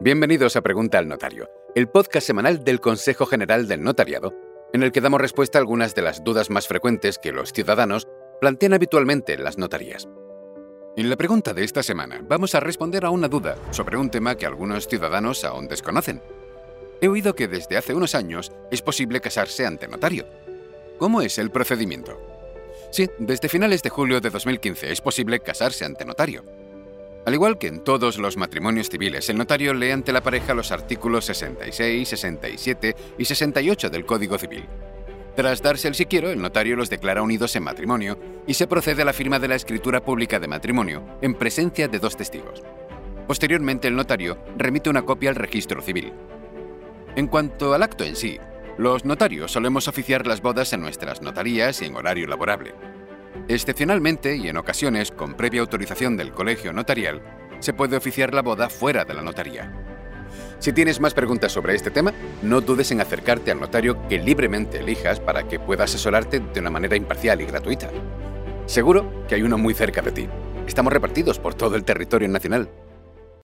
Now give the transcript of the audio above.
Bienvenidos a Pregunta al Notario, el podcast semanal del Consejo General del Notariado, en el que damos respuesta a algunas de las dudas más frecuentes que los ciudadanos plantean habitualmente en las notarías. En la pregunta de esta semana vamos a responder a una duda sobre un tema que algunos ciudadanos aún desconocen. He oído que desde hace unos años es posible casarse ante notario. ¿Cómo es el procedimiento? Sí, desde finales de julio de 2015 es posible casarse ante notario. Al igual que en todos los matrimonios civiles, el notario lee ante la pareja los artículos 66, 67 y 68 del Código Civil. Tras darse el quiero, el notario los declara unidos en matrimonio y se procede a la firma de la escritura pública de matrimonio en presencia de dos testigos. Posteriormente, el notario remite una copia al registro civil. En cuanto al acto en sí, los notarios solemos oficiar las bodas en nuestras notarías y en horario laborable. Excepcionalmente y en ocasiones con previa autorización del colegio notarial, se puede oficiar la boda fuera de la notaría. Si tienes más preguntas sobre este tema, no dudes en acercarte al notario que libremente elijas para que pueda asesorarte de una manera imparcial y gratuita. Seguro que hay uno muy cerca de ti. Estamos repartidos por todo el territorio nacional.